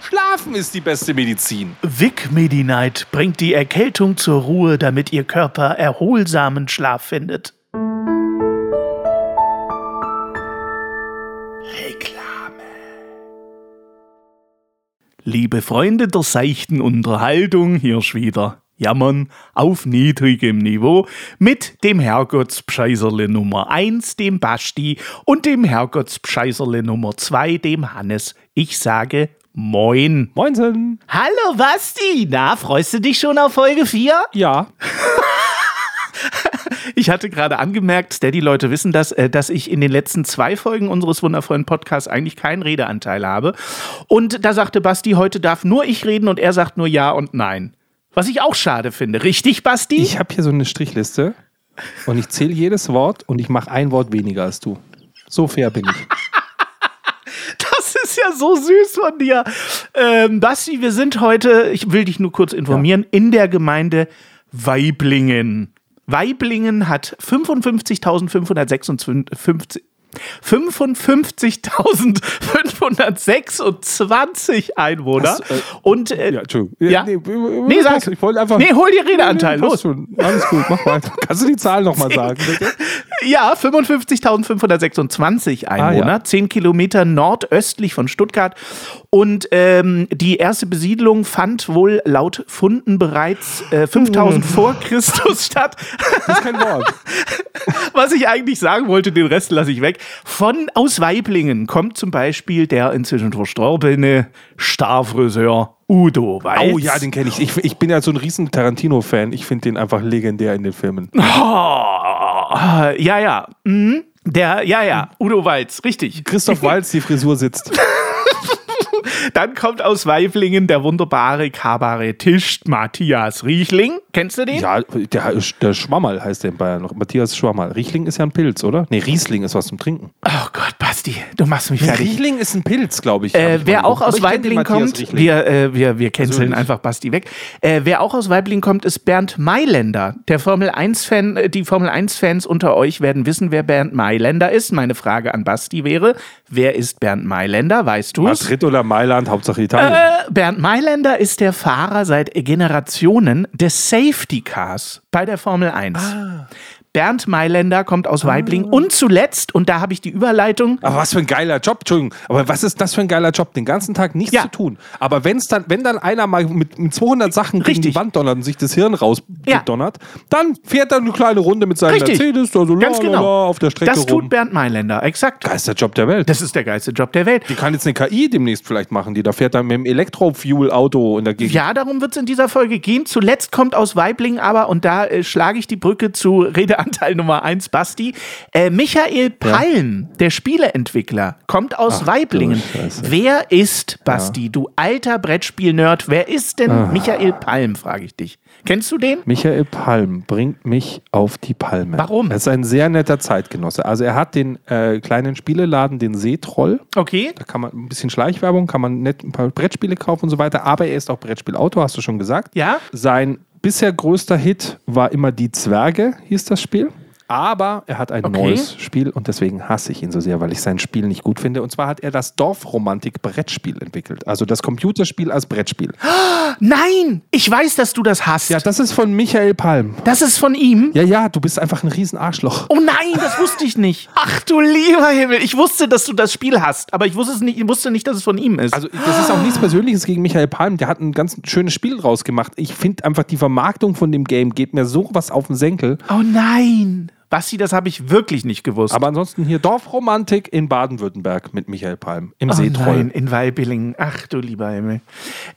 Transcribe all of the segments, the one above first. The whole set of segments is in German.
Schlafen ist die beste Medizin. Vic Medi-Night bringt die Erkältung zur Ruhe, damit Ihr Körper erholsamen Schlaf findet. Reklame. Liebe Freunde der seichten Unterhaltung, hier ist wieder Jammern auf niedrigem Niveau mit dem Herrgottspscheißerle Nummer 1, dem Basti, und dem Herrgottspscheißerle Nummer 2, dem Hannes. Ich sage Moin. Moinsen. Hallo Basti, na, freust du dich schon auf Folge 4? Ja. Ich hatte gerade angemerkt, Steady-Leute wissen das, äh, dass ich in den letzten zwei Folgen unseres wundervollen Podcasts eigentlich keinen Redeanteil habe. Und da sagte Basti, heute darf nur ich reden und er sagt nur Ja und Nein. Was ich auch schade finde. Richtig, Basti? Ich habe hier so eine Strichliste und ich zähle jedes Wort und ich mache ein Wort weniger als du. So fair bin ich. Ja so süß von dir. Ähm, Basti, wir sind heute, ich will dich nur kurz informieren, ja. in der Gemeinde Weiblingen. Weiblingen hat 55.556 55.526 Einwohner. Das, äh, und äh, ja, Entschuldigung. Ja? Nee, nee, sag, ich wollte einfach. Nee, hol die Redeanteil. Nee, los. Schon. Alles gut, mach weiter. Kannst du die Zahl nochmal sagen, bitte? Ja, 55.526 Einwohner, ah, ja. 10 Kilometer nordöstlich von Stuttgart. Und ähm, die erste Besiedlung fand wohl laut Funden bereits äh, 5000 vor Christus statt. Das ist kein Wort. Was ich eigentlich sagen wollte, den Rest lasse ich weg. Von aus Weiblingen kommt zum Beispiel der inzwischen verstorbene Starfriseur Udo Weiß. Oh ja, den kenne ich. ich. ich. bin ja so ein riesen Tarantino-Fan. Ich finde den einfach legendär in den Filmen. Oh, ja, ja. Mhm. Der, ja, ja, Udo Walz, richtig. Christoph Walz, die Frisur sitzt. Dann kommt aus Weiflingen der wunderbare Kabarettist Matthias Riechling. Kennst du den? Ja, der, der Schwammerl heißt der in Bayern noch. Matthias Schwammerl. Riechling ist ja ein Pilz, oder? Nee, Riesling ist was zum Trinken. Oh Gott, Basti, du machst mich fertig. Riechling ist ein Pilz, glaube ich. Äh, wer auch aus Weibling kommt, wir, äh, wir, wir canceln einfach Basti weg. Äh, wer auch aus Weibling kommt, ist Bernd Mailänder. Der Formel 1-Fan, äh, die Formel 1-Fans unter euch werden wissen, wer Bernd Mailänder ist. Meine Frage an Basti wäre: Wer ist Bernd Mailänder? Weißt du es? Madrid oder Mailand, Hauptsache Italien. Äh, Bernd Mailänder ist der Fahrer seit Generationen des Safety Cars bei der Formel 1. Ah. Bernd Mailänder kommt aus Weibling. Ah. Und zuletzt, und da habe ich die Überleitung. Aber was für ein geiler Job, Entschuldigung. Aber was ist das für ein geiler Job? Den ganzen Tag nichts ja. zu tun. Aber wenn's dann, wenn dann einer mal mit, mit 200 Sachen Richtig. gegen die Wand donnert und sich das Hirn rausdonnert, ja. dann fährt er eine kleine Runde mit seinem Richtig. Mercedes also Ganz genau. auf der Strecke Das tut rum. Bernd Mailänder, exakt. Geilster Job der Welt. Das ist der geilste Job der Welt. Die kann jetzt eine KI demnächst vielleicht machen, die da fährt dann mit dem Elektrofuel-Auto in der Gegend. Ja, darum wird es in dieser Folge gehen. Zuletzt kommt aus Weibling aber, und da äh, schlage ich die Brücke zu Redeanteil Nummer 1 Basti. Äh, Michael Palm, ja. der Spieleentwickler, kommt aus Ach, Weiblingen. Wer ist, Basti, ja. du alter Brettspiel-Nerd, wer ist denn ah. Michael Palm, frage ich dich. Kennst du den? Michael Palm bringt mich auf die Palme. Warum? Er ist ein sehr netter Zeitgenosse. Also er hat den äh, kleinen Spieleladen, den Seetroll. Okay. Da kann man ein bisschen Schleichwerbung, kann man nett ein paar Brettspiele kaufen und so weiter. Aber er ist auch Brettspielautor, hast du schon gesagt. Ja. Sein bisher größter Hit war immer Die Zwerge, hieß das Spiel. Aber er hat ein okay. neues Spiel und deswegen hasse ich ihn so sehr, weil ich sein Spiel nicht gut finde. Und zwar hat er das Dorfromantik-Brettspiel entwickelt. Also das Computerspiel als Brettspiel. Nein! Ich weiß, dass du das hast. Ja, das ist von Michael Palm. Das ist von ihm? Ja, ja, du bist einfach ein Riesenarschloch. Oh nein, das wusste ich nicht. Ach du lieber Himmel. Ich wusste, dass du das Spiel hast, aber ich wusste, es nicht, ich wusste nicht, dass es von ihm ist. Also, das ist auch nichts Persönliches gegen Michael Palm. Der hat ein ganz schönes Spiel rausgemacht. Ich finde einfach, die Vermarktung von dem Game geht mir so was auf den Senkel. Oh nein. Basti, das habe ich wirklich nicht gewusst. Aber ansonsten hier Dorfromantik in Baden-Württemberg mit Michael Palm im Oh Seetroll. nein, in Weibillingen. Ach du lieber Himmel.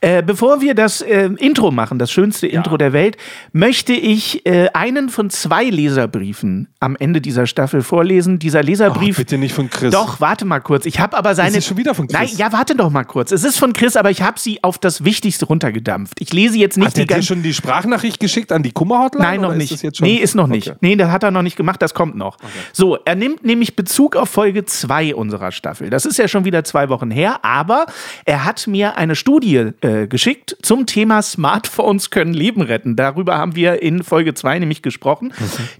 Äh, bevor wir das äh, Intro machen, das schönste Intro der Welt, möchte ich äh, einen von zwei Leserbriefen am Ende dieser Staffel vorlesen. Dieser Leserbrief. bitte nicht von Chris. Doch, warte mal kurz. Ich habe aber seine. es schon wieder von Chris? Nein, ja, warte doch mal kurz. Es ist von Chris, aber ich habe sie auf das Wichtigste runtergedampft. Ich lese jetzt nicht Hat die der dir ganze. schon die Sprachnachricht geschickt an die Kummerhotline? Nein, noch ist nicht. schon? Nee, ist noch nicht. Okay. Nee, das hat er noch nicht gemacht, das kommt noch. So, er nimmt nämlich Bezug auf Folge 2 unserer Staffel. Das ist ja schon wieder zwei Wochen her, aber er hat mir eine Studie äh, geschickt zum Thema Smartphones können Leben retten. Darüber haben wir in Folge 2 nämlich gesprochen.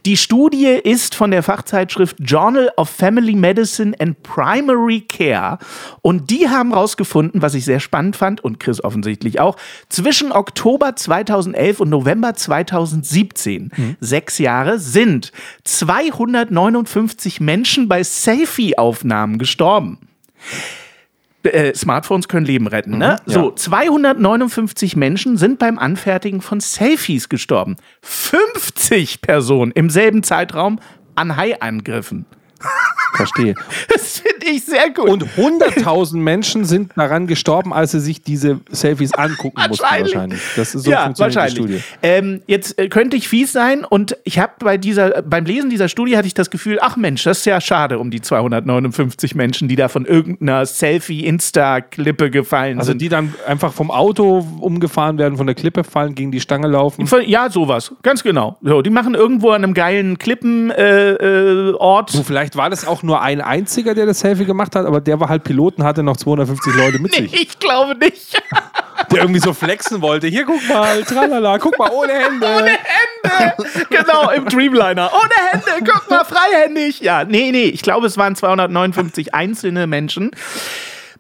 Die Studie ist von der Fachzeitschrift Journal of Family Medicine and Primary Care und die haben rausgefunden, was ich sehr spannend fand und Chris offensichtlich auch, zwischen Oktober 2011 und November 2017, sechs Jahre, sind 259 Menschen bei Selfie-Aufnahmen gestorben. Äh, Smartphones können Leben retten, ne? ja. So, 259 Menschen sind beim Anfertigen von Selfies gestorben. 50 Personen im selben Zeitraum an Haiangriffen. Verstehe. Das finde ich sehr gut. Und 100.000 Menschen sind daran gestorben, als sie sich diese Selfies angucken mussten Wahrscheinlich. Das ist so ja, wahrscheinlich. die Studie. Ähm, jetzt äh, könnte ich fies sein und ich habe bei dieser, beim Lesen dieser Studie hatte ich das Gefühl, ach Mensch, das ist ja schade um die 259 Menschen, die da von irgendeiner Selfie-Insta-Klippe gefallen Also sind. die dann einfach vom Auto umgefahren werden, von der Klippe fallen, gegen die Stange laufen. Ja, sowas, ganz genau. So, die machen irgendwo an einem geilen Klippenort. Äh, äh, Ort. Du, vielleicht war das auch nur ein einziger, der das Selfie gemacht hat, aber der war halt Pilot und hatte noch 250 Leute mit Nee, sich. ich glaube nicht. Der irgendwie so flexen wollte. Hier, guck mal, tralala, guck mal, ohne Hände. Hände. genau, im Dreamliner. Ohne Hände, guck mal, freihändig. Ja, nee, nee, ich glaube, es waren 259 einzelne Menschen.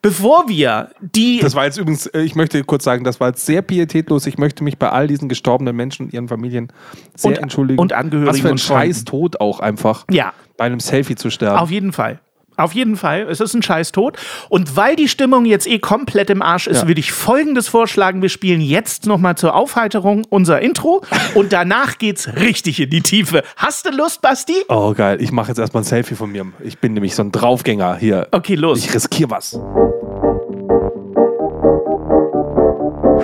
Bevor wir die. Das war jetzt übrigens, äh, ich möchte kurz sagen, das war jetzt sehr pietätlos. Ich möchte mich bei all diesen gestorbenen Menschen und ihren Familien sehr Und- entschuldigen. und Angehörigen Was für ein scheiß Tod auch einfach. Ja. Bei einem Selfie zu sterben. Auf jeden Fall. Auf jeden Fall. Es ist ein scheiß Tod. Und weil die Stimmung jetzt eh komplett im Arsch ist, Ja. würde ich folgendes vorschlagen. Wir spielen jetzt nochmal zur Aufheiterung unser Intro und danach geht's richtig in die Tiefe. Hast du Lust, Basti? Oh, geil. Ich mache jetzt erstmal ein Selfie von mir. Ich bin nämlich so ein Draufgänger hier. Okay, los. Ich riskiere was.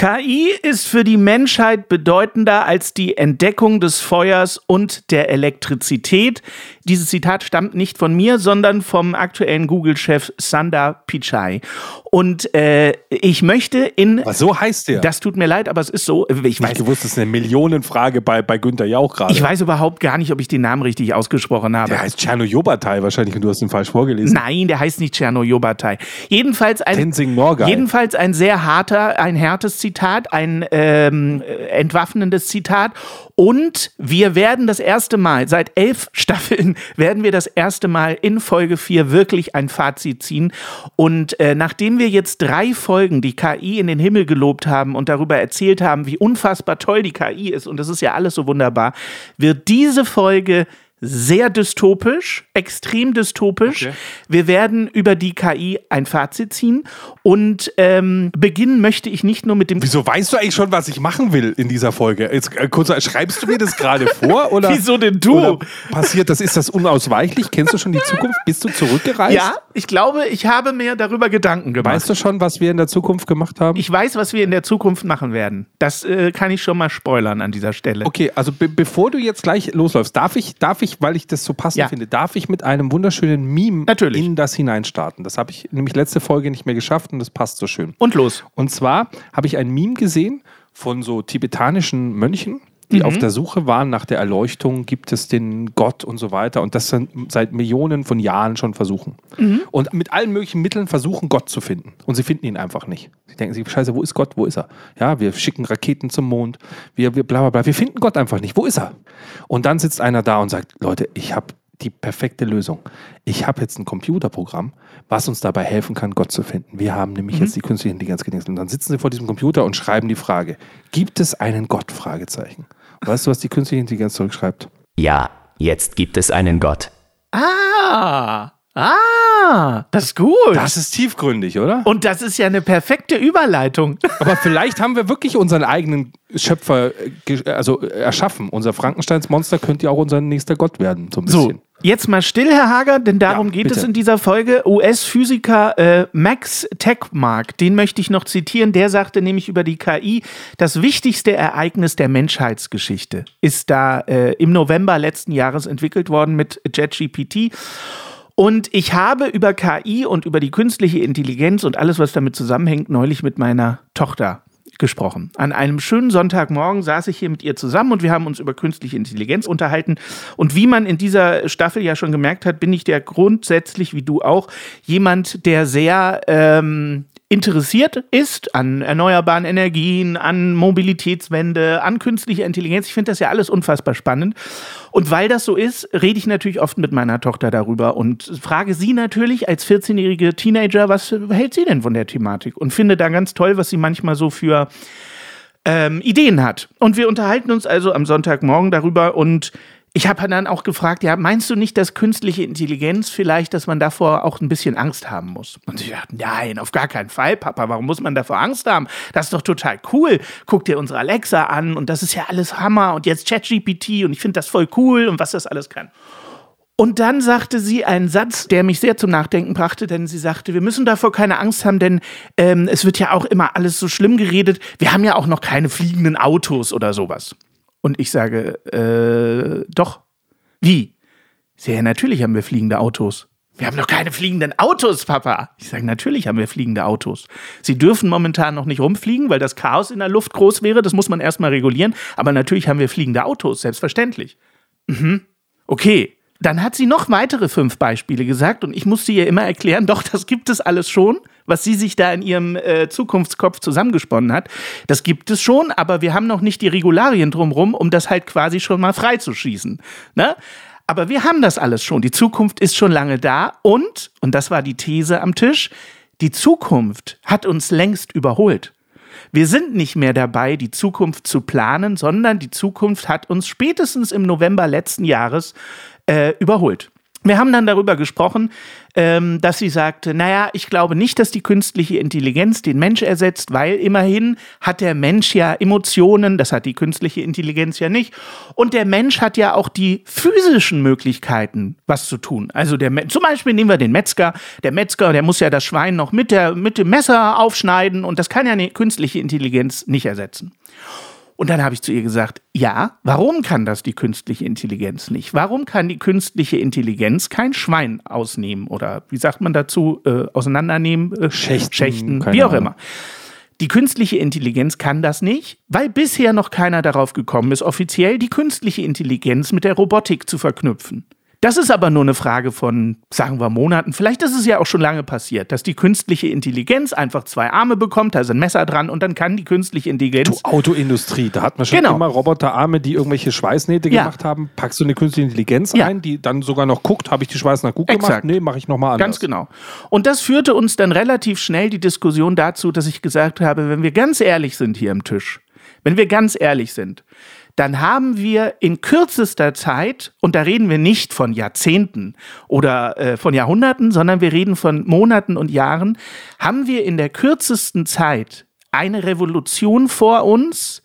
KI ist für die Menschheit bedeutender als die Entdeckung des Feuers und der Elektrizität. Dieses Zitat stammt nicht von mir, sondern vom aktuellen Google-Chef Sundar Pichai. Und äh, ich möchte in. Was so heißt der? Das tut mir leid, aber es ist so. Ich ich weiß, ich weiß überhaupt gar nicht, ob ich den Namen richtig ausgesprochen habe. Der heißt Tschernojobatai wahrscheinlich und du hast ihn falsch vorgelesen. Nein, der heißt nicht Tschernojobatai. Jedenfalls ein, Tenzing Norgay. jedenfalls ein sehr harter, ein härtes Zitat, ein ähm, äh, entwaffnendes Zitat. Und wir werden das erste Mal, seit elf Staffeln, werden wir das erste Mal in Folge 4 wirklich ein Fazit ziehen. Und äh, nachdem wir jetzt drei Folgen die KI in den Himmel gelobt haben und darüber erzählt haben, wie unfassbar toll die KI ist, und das ist ja alles so wunderbar, wird diese Folge sehr dystopisch, extrem dystopisch. Okay. Wir werden über die KI ein Fazit ziehen und ähm, beginnen möchte ich nicht nur mit dem. Wieso weißt du eigentlich schon, was ich machen will in dieser Folge? Jetzt, äh, kurz, schreibst du mir das gerade vor? Oder, Wieso denn du? Passiert das? Ist das unausweichlich? Kennst du schon die Zukunft? Bist du zurückgereist? Ja, ich glaube, ich habe mir darüber Gedanken gemacht. Weißt du schon, was wir in der Zukunft gemacht haben? ich weiß, was wir in der Zukunft machen werden. Das äh, kann ich schon mal spoilern an dieser Stelle. Okay, also be bevor du jetzt gleich losläufst, darf ich, darf ich, weil ich das so passend Ja. finde, darf ich mit einem wunderschönen Meme Natürlich. in das hineinstarten. Das habe ich nämlich letzte Folge nicht mehr geschafft und das passt so schön. Und los. Und zwar habe ich ein Meme gesehen von so tibetanischen Mönchen, die auf der Suche waren nach der Erleuchtung, gibt es den Gott und so weiter und das sind seit Millionen von Jahren schon versuchen. Und mit allen möglichen Mitteln versuchen, Gott zu finden. Und sie finden ihn einfach nicht. Sie denken sich, scheiße, wo ist Gott? Wo ist er? Ja, wir schicken Raketen zum Mond, wir, wir bla bla bla. Wir finden Gott einfach nicht. Wo ist er? Und dann sitzt einer da und sagt, Leute, ich habe die perfekte Lösung. Ich habe jetzt ein Computerprogramm, was uns dabei helfen kann, Gott zu finden. Wir haben nämlich jetzt die künstliche Intelligenz gedingst. Und dann sitzen sie vor diesem Computer und schreiben die Frage, gibt es einen Gott? Fragezeichen. Weißt du, was die künstliche Intelligenz zurückschreibt? Ja, jetzt gibt es einen Gott. Ah, ah, das ist gut. Das ist tiefgründig, oder? und das ist ja eine perfekte Überleitung. Aber vielleicht haben wir wirklich unseren eigenen Schöpfer äh, also, äh, erschaffen. Unser Frankensteins Monster könnte ja auch unser nächster Gott werden, so ein So, bisschen. jetzt mal still, Herr Hager, denn darum Ja, geht es in dieser Folge. US-Physiker äh, Max Tegmark, den möchte ich noch zitieren, der sagte nämlich über die KI, das wichtigste Ereignis der Menschheitsgeschichte ist da äh, im November letzten Jahres entwickelt worden mit JetGPT. Und ich habe über KI und über die künstliche Intelligenz und alles, was damit zusammenhängt, neulich mit meiner Tochter gesprochen. An einem schönen Sonntagmorgen saß ich hier mit ihr zusammen und wir haben uns über künstliche Intelligenz unterhalten. Und wie man in dieser Staffel ja schon gemerkt hat, bin ich der grundsätzlich, wie du auch, jemand, der sehr ähm, interessiert ist an erneuerbaren Energien, an Mobilitätswende, an künstlicher Intelligenz. Ich finde das ja alles unfassbar spannend. Und weil das so ist, rede ich natürlich oft mit meiner Tochter darüber und frage sie natürlich als 14-jährige Teenager, was hält sie denn von der Thematik? Und finde da ganz toll, was sie manchmal so für ähm, Ideen hat. Und wir unterhalten uns also am Sonntagmorgen darüber und ich habe dann auch gefragt, ja, meinst du nicht, dass künstliche Intelligenz vielleicht, dass man davor auch ein bisschen Angst haben muss? Und sie dachten, nein, auf gar keinen Fall, Papa, warum muss man davor Angst haben? Das ist doch total cool. Guck dir unsere Alexa an und das ist ja alles Hammer und jetzt ChatGPT und ich finde das voll cool und was das alles kann. Und dann sagte sie einen Satz, der mich sehr zum Nachdenken brachte, denn sie sagte, wir müssen davor keine Angst haben, denn ähm, es wird ja auch immer alles so schlimm geredet. Wir haben ja auch noch keine fliegenden Autos oder sowas. Und ich sage, äh, doch. Wie? Ja, natürlich haben wir fliegende Autos. Wir haben noch keine fliegenden Autos, Papa. Ich sage, natürlich haben wir fliegende Autos. Sie dürfen momentan noch nicht rumfliegen, weil das Chaos in der Luft groß wäre. Das muss man erstmal regulieren. Aber natürlich haben wir fliegende Autos, selbstverständlich. Okay, dann hat sie noch weitere fünf Beispiele gesagt und ich musste ihr immer erklären, doch, das gibt es alles schon, was sie sich da in ihrem äh, Zukunftskopf zusammengesponnen hat. Das gibt es schon, aber wir haben noch nicht die Regularien drumrum, um das halt quasi schon mal freizuschießen. Ne? Aber wir haben das alles schon. Die Zukunft ist schon lange da und, und das war die These am Tisch, die Zukunft hat uns längst überholt. Wir sind nicht mehr dabei, die Zukunft zu planen, sondern die Zukunft hat uns spätestens im November letzten Jahres äh, überholt. Wir haben dann darüber gesprochen, ähm, dass sie sagte, naja, ich glaube nicht, dass die künstliche Intelligenz den Mensch ersetzt, weil immerhin hat der Mensch ja Emotionen, das hat die künstliche Intelligenz ja nicht. Und der Mensch hat ja auch die physischen Möglichkeiten, was zu tun. Also der, zum Beispiel nehmen wir den Metzger. Der Metzger, der muss ja das Schwein noch mit, der, mit dem Messer aufschneiden und das kann ja eine künstliche Intelligenz nicht ersetzen. Und dann habe ich zu ihr gesagt, ja, warum kann das die künstliche Intelligenz nicht? Warum kann die künstliche Intelligenz kein Schwein ausnehmen oder wie sagt man dazu, äh, auseinandernehmen? Äh, Schächten, Schächten wie auch Ahnung. immer. Die künstliche Intelligenz kann das nicht, weil bisher noch keiner darauf gekommen ist, offiziell die künstliche Intelligenz mit der Robotik zu verknüpfen. Das ist aber nur eine Frage von, sagen wir, Monaten. Vielleicht ist es ja auch schon lange passiert, dass die künstliche Intelligenz einfach zwei Arme bekommt, da ist ein Messer dran und dann kann die künstliche Intelligenz Du, Autoindustrie, da hat man schon Genau. immer Roboterarme, die irgendwelche Schweißnähte Ja. gemacht haben. Packst du eine künstliche Intelligenz Ja. ein, die dann sogar noch guckt, habe ich die Schweißnaht gut gemacht? Exakt. Nee, mache ich nochmal anders. Ganz genau. Und das führte uns dann relativ schnell die Diskussion dazu, dass ich gesagt habe, wenn wir ganz ehrlich sind hier am Tisch, wenn wir ganz ehrlich sind, dann haben wir in kürzester Zeit, und da reden wir nicht von Jahrzehnten oder äh, von Jahrhunderten, sondern wir reden von Monaten und Jahren, haben wir in der kürzesten Zeit eine Revolution vor uns,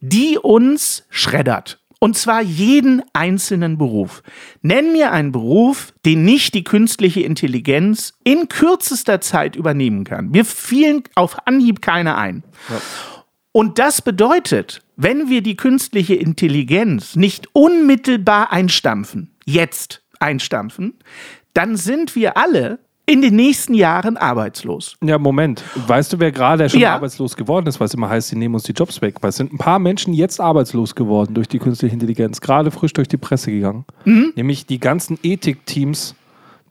die uns schreddert. Und zwar jeden einzelnen Beruf. Nenn mir einen Beruf, den nicht die künstliche Intelligenz in kürzester Zeit übernehmen kann. Mir fielen auf Anhieb keine ein. Und das bedeutet, wenn wir die künstliche Intelligenz nicht unmittelbar einstampfen, jetzt einstampfen, dann sind wir alle in den nächsten Jahren arbeitslos. Ja, Moment. Weißt du, wer gerade schon Ja. arbeitslos geworden ist, was immer heißt, sie nehmen uns die Jobs weg? Weil es sind ein paar Menschen jetzt arbeitslos geworden durch die künstliche Intelligenz, gerade frisch durch die Presse gegangen. Mhm. Nämlich die ganzen Ethikteams,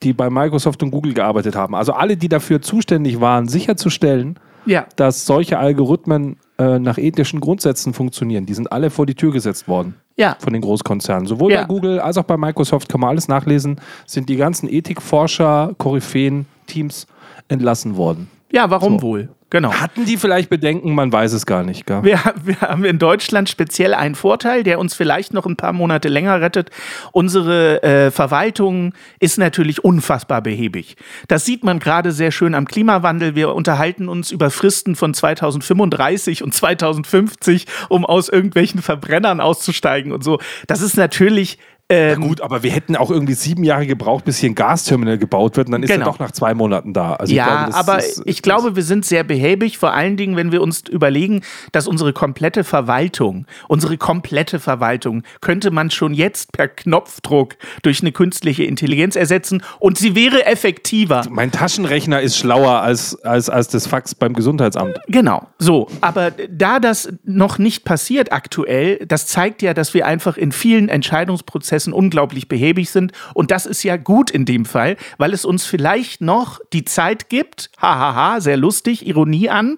die bei Microsoft und Google gearbeitet haben. Also alle, die dafür zuständig waren, sicherzustellen, Ja. dass solche Algorithmen äh, nach ethischen Grundsätzen funktionieren, die sind alle vor die Tür gesetzt worden. Ja. Von den Großkonzernen. Sowohl Ja. bei Google als auch bei Microsoft kann man alles nachlesen, sind die ganzen Ethikforscher, Koryphäen, Teams entlassen worden. Ja, warum So. wohl? Genau. Hatten die vielleicht Bedenken? Man weiß es gar nicht. Gell? Wir, wir haben in Deutschland speziell einen Vorteil, der uns vielleicht noch ein paar Monate länger rettet. Unsere äh, Verwaltung ist natürlich unfassbar behäbig. Das sieht man gerade sehr schön am Klimawandel. Wir unterhalten uns über Fristen von 2035 und 2050, um aus irgendwelchen Verbrennern auszusteigen und so. Das ist natürlich ähm, Gut, aber wir hätten auch irgendwie sieben Jahre gebraucht, bis hier ein Gasterminal gebaut wird und dann ist Genau. er doch nach zwei Monaten da. Also ja, ich glaube, aber ist, ich glaube, wir sind sehr behäbig, vor allen Dingen, wenn wir uns überlegen, dass unsere komplette Verwaltung, unsere komplette Verwaltung könnte man schon jetzt per Knopfdruck durch eine künstliche Intelligenz ersetzen und sie wäre effektiver. mein Taschenrechner ist schlauer als, als, als das Fax beim Gesundheitsamt. Genau, so. Aber da das noch nicht passiert aktuell, das zeigt ja, dass wir einfach in vielen Entscheidungsprozessen unglaublich behäbig sind. Und das ist ja gut in dem Fall, weil es uns vielleicht noch die Zeit gibt, hahaha, sehr lustig, Ironie an,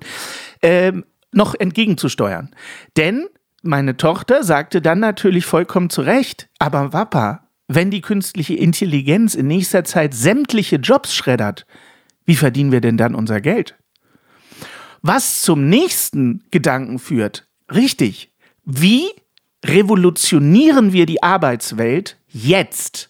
ähm, noch entgegenzusteuern. Denn meine Tochter sagte dann natürlich vollkommen zu Recht, aber Papa, wenn die künstliche Intelligenz in nächster Zeit sämtliche Jobs schreddert, wie verdienen wir denn dann unser Geld? Was zum nächsten Gedanken führt. Richtig. Wie revolutionieren wir die Arbeitswelt jetzt?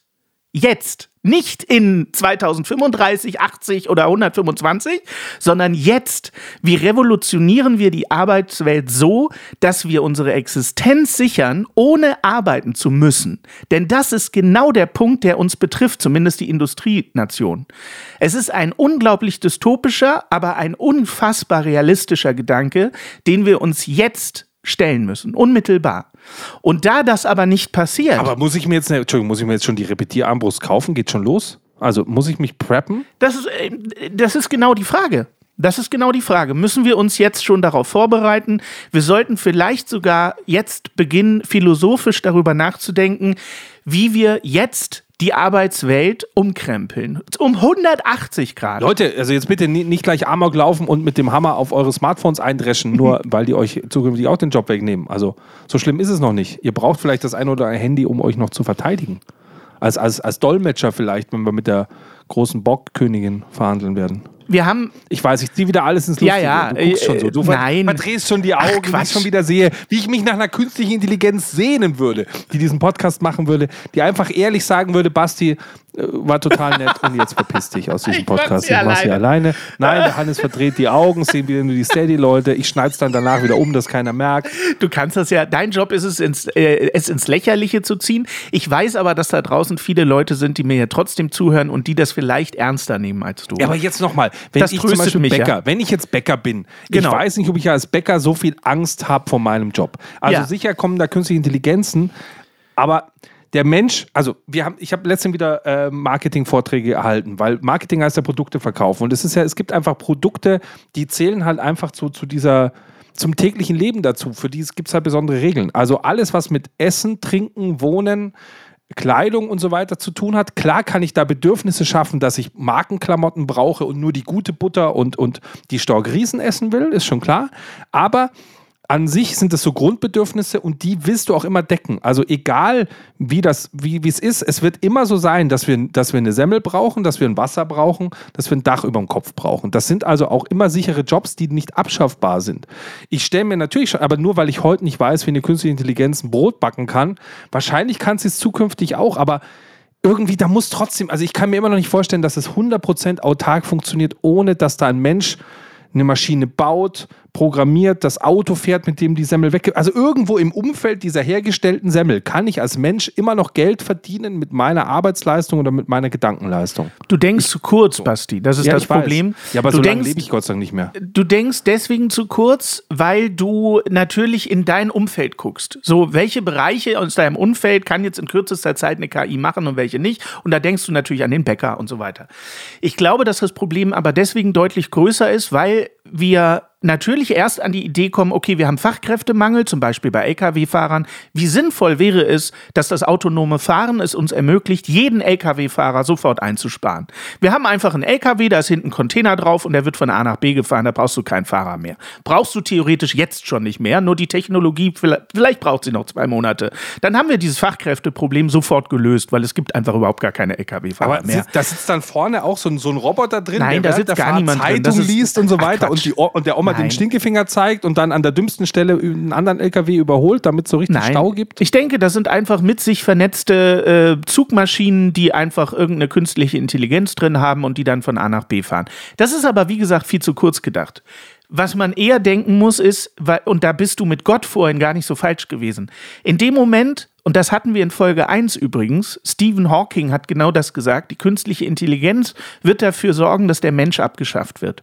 Jetzt. Nicht in 2035, 80 oder 125, sondern jetzt. Wie revolutionieren wir die Arbeitswelt so, dass wir unsere Existenz sichern, ohne arbeiten zu müssen? Denn das ist genau der Punkt, der uns betrifft, zumindest die Industrienation. Es ist ein unglaublich dystopischer, aber ein unfassbar realistischer Gedanke, den wir uns jetzt stellen müssen, unmittelbar. Und da das aber nicht passiert, Aber muss ich mir jetzt, Entschuldigung, muss ich mir jetzt schon die Repetierarmbrust kaufen? Geht schon los? Also muss ich mich preppen? Das ist, äh, das ist genau die Frage. Das ist genau die Frage. Müssen wir uns jetzt schon darauf vorbereiten? Wir sollten vielleicht sogar jetzt beginnen, philosophisch darüber nachzudenken, wie wir jetzt die Arbeitswelt umkrempeln. Um 180 Grad. Leute, also jetzt bitte ni- nicht gleich Amok laufen und mit dem Hammer auf eure Smartphones eindreschen, nur weil die euch zukünftig auch den Job wegnehmen. Also so schlimm ist es noch nicht. Ihr braucht vielleicht das ein oder andere Handy, um euch noch zu verteidigen. Als, als, als Dolmetscher vielleicht, wenn wir mit der großen Bockkönigin verhandeln werden. Wir haben Ich weiß, ich ziehe wieder alles ins Ja, Lustige. ja, du guckst äh, schon so. Du nein. verdrehst schon die Augen, wie ich schon wieder sehe, wie ich mich nach einer künstlichen Intelligenz sehnen würde, die diesen Podcast machen würde, die einfach ehrlich sagen würde, Basti, äh, war total nett und jetzt verpiss dich aus diesem Ich mach's Podcast. hier ich mach's hier alleine. Nein, der Hannes verdreht die Augen, sehen wieder nur die Steady-Leute. Ich schneid's dann danach wieder um, dass keiner merkt. Du kannst das ja, dein Job ist es, ins, äh, es ins Lächerliche zu ziehen. Ich weiß aber, dass da draußen viele Leute sind, die mir ja trotzdem zuhören und die das vielleicht ernster nehmen als du. Ja, aber jetzt nochmal, wenn Das ich zum Beispiel mich, ja. Bäcker, wenn ich jetzt Bäcker bin, Genau. ich weiß nicht, ob ich als Bäcker so viel Angst habe vor meinem Job. Also Ja. sicher kommen da künstliche Intelligenzen, aber der Mensch, also wir haben, ich habe letztens wieder äh, Marketing-Vorträge erhalten, weil Marketing heißt ja Produkte verkaufen. Und es ist ja, es gibt einfach Produkte, die zählen halt einfach zu, zu dieser, zum täglichen Leben dazu. Für die gibt es halt besondere Regeln. Also alles, was mit Essen, Trinken, Wohnen, Kleidung und so weiter zu tun hat. Klar kann ich da Bedürfnisse schaffen, dass ich Markenklamotten brauche und nur die gute Butter und, und die Stork-Riesen essen will, ist schon klar. Aber an sich sind es so Grundbedürfnisse und die willst du auch immer decken. Also egal, wie das, wie es ist, es wird immer so sein, dass wir, dass wir eine Semmel brauchen, dass wir ein Wasser brauchen, dass wir ein Dach über dem Kopf brauchen. Das sind also auch immer sichere Jobs, die nicht abschaffbar sind. Ich stelle mir natürlich schon, aber nur weil ich heute nicht weiß, wie eine künstliche Intelligenz ein Brot backen kann, wahrscheinlich kann sie es zukünftig auch, aber irgendwie, da muss trotzdem, also ich kann mir immer noch nicht vorstellen, dass es 100% autark funktioniert, ohne dass da ein Mensch eine Maschine baut, programmiert, das Auto fährt, mit dem die Semmel weg. Also irgendwo im Umfeld dieser hergestellten Semmel kann ich als Mensch immer noch Geld verdienen mit meiner Arbeitsleistung oder mit meiner Gedankenleistung. Du denkst zu kurz, Basti. Das ist Ja, das ich weiß. Problem. Ja, aber du so lange denkst, lebe ich Gott sei Dank nicht mehr. Du denkst deswegen zu kurz, weil du natürlich in dein Umfeld guckst. So, welche Bereiche aus deinem Umfeld kann jetzt in kürzester Zeit eine KI machen und welche nicht? Und da denkst du natürlich an den Bäcker und so weiter. Ich glaube, dass das Problem aber deswegen deutlich größer ist, weil wir natürlich erst an die Idee kommen, okay, wir haben Fachkräftemangel, zum Beispiel bei Lkw-Fahrern. Wie sinnvoll wäre es, dass das autonome Fahren es uns ermöglicht, jeden Lkw-Fahrer sofort einzusparen? Wir haben einfach einen Lkw, da ist hinten ein Container drauf und der wird von A nach B gefahren, da brauchst du keinen Fahrer mehr. Brauchst du theoretisch jetzt schon nicht mehr, nur die Technologie, vielleicht, vielleicht braucht sie noch zwei Monate. Dann haben wir dieses Fachkräfteproblem sofort gelöst, weil es gibt einfach überhaupt gar keine Lkw-Fahrer mehr. da sitzt dann vorne auch so ein, so ein Roboter drin, Nein, da der während sitzt der gar niemand drin. Zeitung Das ist- liest und so Ach, weiter Quatsch. und, die, und der Oma den Nein. Stinkefinger zeigt und dann an der dümmsten Stelle einen anderen LKW überholt, damit es so richtig Nein. Stau gibt. Ich denke, das sind einfach mit sich vernetzte äh, Zugmaschinen, die einfach irgendeine künstliche Intelligenz drin haben und die dann von A nach B fahren. Das ist aber, wie gesagt, viel zu kurz gedacht. Was man eher denken muss, ist, weil, und da bist du mit Gott vorhin gar nicht so falsch gewesen. In dem Moment, und das hatten wir in Folge 1 übrigens, Stephen Hawking hat genau das gesagt, die künstliche Intelligenz wird dafür sorgen, dass der Mensch abgeschafft wird.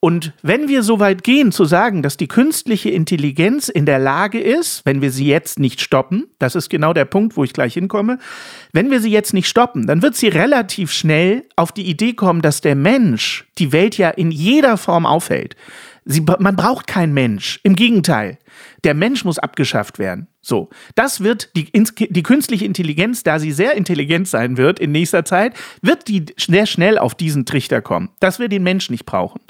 Und wenn wir so weit gehen zu sagen, dass die künstliche Intelligenz in der Lage ist, wenn wir sie jetzt nicht stoppen, das ist genau der Punkt, wo ich gleich hinkomme, wenn wir sie jetzt nicht stoppen, dann wird sie relativ schnell auf die Idee kommen, dass der Mensch die Welt ja in jeder Form aufhält. Sie, man braucht keinen Mensch. Im Gegenteil. Der Mensch muss abgeschafft werden. So. Das wird die, die künstliche Intelligenz, da sie sehr intelligent sein wird in nächster Zeit, wird die sehr schnell auf diesen Trichter kommen, dass wir den Mensch nicht brauchen.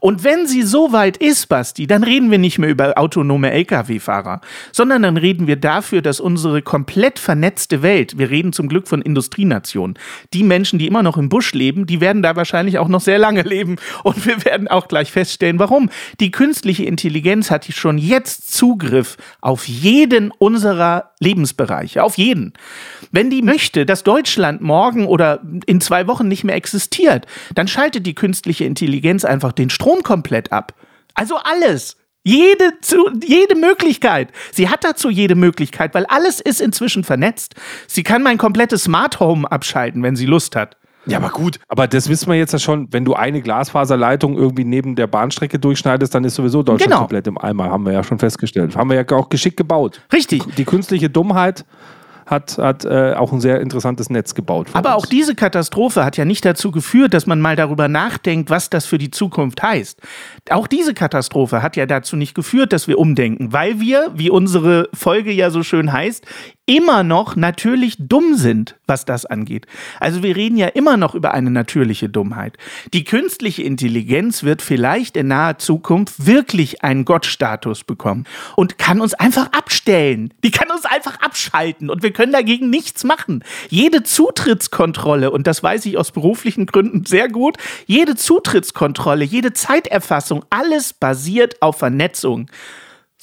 Und wenn sie so weit ist, Basti, dann reden wir nicht mehr über autonome Lkw-Fahrer, sondern dann reden wir dafür, dass unsere komplett vernetzte Welt, wir reden zum Glück von Industrienationen, die Menschen, die immer noch im Busch leben, die werden da wahrscheinlich auch noch sehr lange leben. Und wir werden auch gleich feststellen, warum. Die künstliche Intelligenz hat schon jetzt Zugriff auf jeden unserer Lebensbereiche, auf jeden. Wenn die möchte, dass Deutschland morgen oder in zwei Wochen nicht mehr existiert, dann schaltet die künstliche Intelligenz einfach den Strom komplett ab. Also alles. Jede, zu, jede Möglichkeit. Sie hat dazu jede Möglichkeit, weil alles ist inzwischen vernetzt. Sie kann mein komplettes Smart Home abschalten, wenn sie Lust hat. Ja, aber gut. Aber das wissen wir jetzt ja schon, wenn du eine Glasfaserleitung irgendwie neben der Bahnstrecke durchschneidest, dann ist sowieso Deutschland Genau. komplett im Eimer, haben wir ja schon festgestellt. Haben wir ja auch geschickt gebaut. Richtig. Die künstliche Dummheit hat, hat äh, auch ein sehr interessantes Netz gebaut. Aber uns. auch diese Katastrophe hat ja nicht dazu geführt, dass man mal darüber nachdenkt, was das für die Zukunft heißt. Auch diese Katastrophe hat ja dazu nicht geführt, dass wir umdenken, weil wir, wie unsere Folge ja so schön heißt, immer noch natürlich dumm sind, was das angeht. Also wir reden ja immer noch über eine natürliche Dummheit. Die künstliche Intelligenz wird vielleicht in naher Zukunft wirklich einen Gottstatus bekommen und kann uns einfach abstellen. Die kann uns einfach abschalten und wir können dagegen nichts machen. Jede Zutrittskontrolle, und das weiß ich aus beruflichen Gründen sehr gut, jede Zutrittskontrolle, jede Zeiterfassung, alles basiert auf Vernetzung.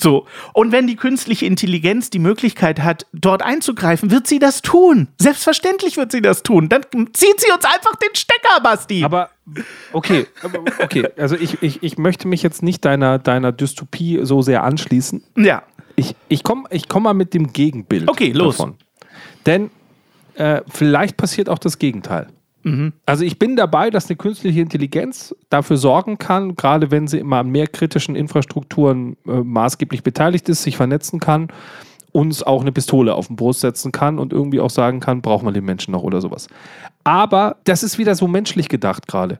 So, und wenn die künstliche Intelligenz die Möglichkeit hat, dort einzugreifen, wird sie das tun. Selbstverständlich wird sie das tun. Dann zieht sie uns einfach den Stecker, Basti. Aber okay, okay. Also ich, ich, ich möchte mich jetzt nicht deiner, deiner Dystopie so sehr anschließen. ja. Ich, ich komme ich komm mal mit dem Gegenbild. Okay, los. Davon. Denn äh, vielleicht passiert auch das Gegenteil. Also ich bin dabei, dass eine künstliche Intelligenz dafür sorgen kann, gerade wenn sie immer an mehr kritischen Infrastrukturen äh, maßgeblich beteiligt ist, sich vernetzen kann, uns auch eine Pistole auf den Brust setzen kann und irgendwie auch sagen kann, braucht man den Menschen noch oder sowas. Aber das ist wieder so menschlich gedacht gerade.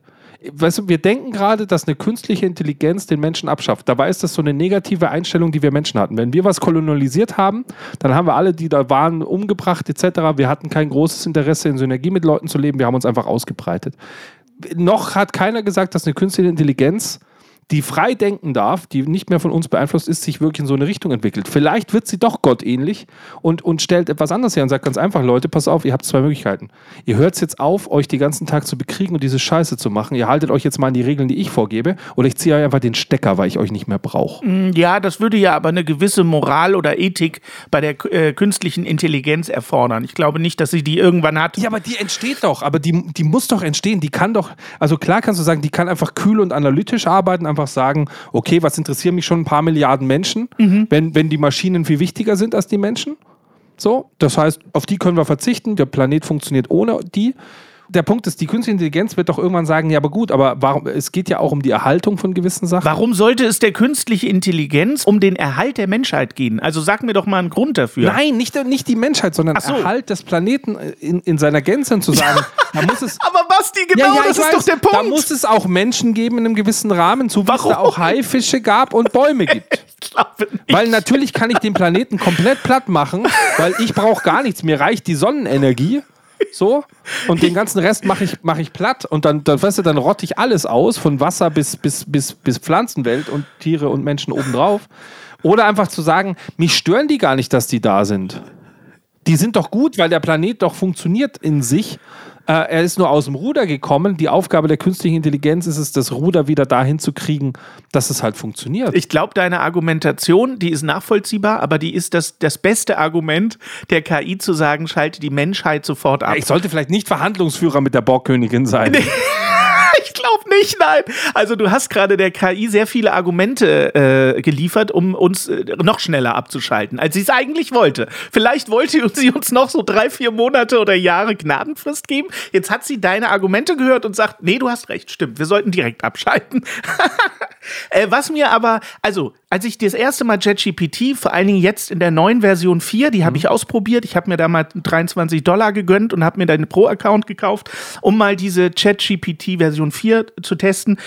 Weißt du, wir denken gerade, dass eine künstliche Intelligenz den Menschen abschafft. Dabei ist das so eine negative Einstellung, die wir Menschen hatten. Wenn wir was kolonialisiert haben, dann haben wir alle, die da waren, umgebracht etc. Wir hatten kein großes Interesse, in Synergie mit Leuten zu leben. Wir haben uns einfach ausgebreitet. Noch hat keiner gesagt, dass eine künstliche Intelligenz die frei denken darf, die nicht mehr von uns beeinflusst ist, sich wirklich in so eine Richtung entwickelt. Vielleicht wird sie doch gottähnlich und, und stellt etwas anderes her und sagt ganz einfach, Leute, pass auf, ihr habt zwei Möglichkeiten. Ihr hört jetzt auf, euch die ganzen Tag zu bekriegen und diese Scheiße zu machen. Ihr haltet euch jetzt mal an die Regeln, die ich vorgebe, oder ich ziehe euch einfach den Stecker, weil ich euch nicht mehr brauche. Ja, das würde ja aber eine gewisse Moral oder Ethik bei der äh, künstlichen Intelligenz erfordern. Ich glaube nicht, dass sie die irgendwann hat. Ja, aber die entsteht doch, aber die, die muss doch entstehen. Die kann doch, also klar kannst du sagen, die kann einfach kühl und analytisch arbeiten, einfach sagen, okay, was interessieren mich schon ein paar Milliarden Menschen, Mhm. wenn, wenn die Maschinen viel wichtiger sind als die Menschen? So, das heißt, auf die können wir verzichten. Der Planet funktioniert ohne die. Der Punkt ist, die künstliche Intelligenz wird doch irgendwann sagen, ja, aber gut, aber warum, es geht ja auch um die Erhaltung von gewissen Sachen. Warum sollte es der künstliche Intelligenz um den Erhalt der Menschheit gehen? Also sag mir doch mal einen Grund dafür. Nein, nicht, nicht die Menschheit, sondern so. Erhalt des Planeten in, in seiner Gänze zu sagen, da muss es. Aber Basti, genau das ich ist doch der Punkt. Da muss es auch Menschen geben in einem gewissen Rahmen, so wie es da Warum? auch Haifische gab und Bäume gibt. ich glaube nicht. Weil natürlich kann ich den Planeten komplett platt machen, weil ich brauche gar nichts. Mir reicht die Sonnenenergie. So. Und den ganzen Rest mache ich, mach ich platt. Und dann, dann, weißt du, dann rotte ich alles aus, von Wasser bis, bis, bis, bis Pflanzenwelt und Tiere und Menschen obendrauf. Oder einfach zu sagen, mich stören die gar nicht, dass die da sind. Die sind doch gut, weil der Planet doch funktioniert in sich. Äh, er ist nur aus dem Ruder gekommen. Die Aufgabe der künstlichen Intelligenz ist es, das Ruder wieder dahin zu kriegen, dass es halt funktioniert. Ich glaube, deine Argumentation, die ist nachvollziehbar, aber die ist das, das beste Argument der KI zu sagen, schalte die Menschheit sofort ab. Ja, ich sollte vielleicht nicht Verhandlungsführer mit der Borgkönigin sein. Ich glaube nicht, nein. Also du hast gerade der KI sehr viele Argumente äh, geliefert, um uns äh, noch schneller abzuschalten, als sie es eigentlich wollte. Vielleicht wollte sie uns noch so drei, vier Monate oder Jahre Gnadenfrist geben. Jetzt hat sie deine Argumente gehört und sagt, nee, du hast recht, stimmt, wir sollten direkt abschalten. äh, was mir aber, also als ich das erste Mal JetGPT, vor allen Dingen jetzt in der neuen Version 4, die habe ich ausprobiert. Ich habe mir da mal 23 Dollar gegönnt und habe mir da einen Pro-Account gekauft, um mal diese JetGPT Version 4 zu testen.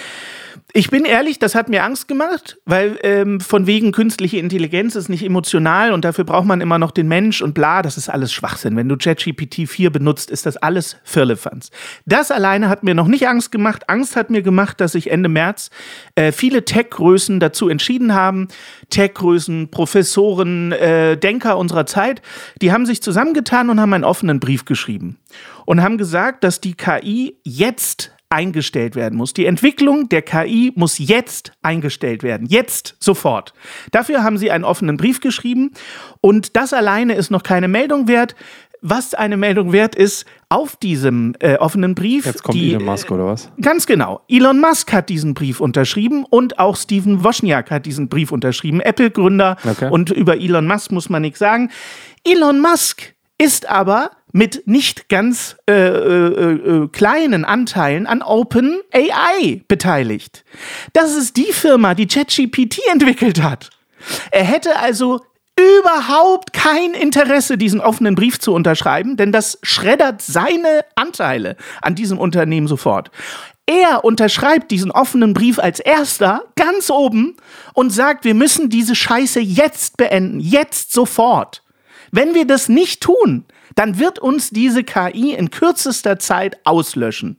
Ich bin ehrlich, das hat mir Angst gemacht, weil ähm, von wegen künstliche Intelligenz ist nicht emotional und dafür braucht man immer noch den Mensch und bla, das ist alles Schwachsinn. Wenn du ChatGPT 4 benutzt, ist das alles Firlefanz. Das alleine hat mir noch nicht Angst gemacht. Angst hat mir gemacht, dass sich Ende März äh, viele Tech-Größen dazu entschieden haben, Tech-Größen, Professoren, äh, Denker unserer Zeit, die haben sich zusammengetan und haben einen offenen Brief geschrieben und haben gesagt, dass die KI jetzt eingestellt werden muss. Die Entwicklung der KI muss jetzt eingestellt werden. Jetzt, sofort. Dafür haben sie einen offenen Brief geschrieben und das alleine ist noch keine Meldung wert. Was eine Meldung wert ist, auf diesem äh, offenen Brief. Jetzt kommt die, Elon Musk oder was? Ganz genau. Elon Musk hat diesen Brief unterschrieben und auch Steven Wozniak hat diesen Brief unterschrieben. Apple-Gründer. Okay. Und über Elon Musk muss man nichts sagen. Elon Musk ist aber mit nicht ganz äh, äh, äh, kleinen Anteilen an Open AI beteiligt. Das ist die Firma, die ChatGPT entwickelt hat. Er hätte also überhaupt kein Interesse, diesen offenen Brief zu unterschreiben, denn das schreddert seine Anteile an diesem Unternehmen sofort. Er unterschreibt diesen offenen Brief als erster ganz oben und sagt, wir müssen diese Scheiße jetzt beenden, jetzt sofort. Wenn wir das nicht tun, dann wird uns diese KI in kürzester Zeit auslöschen.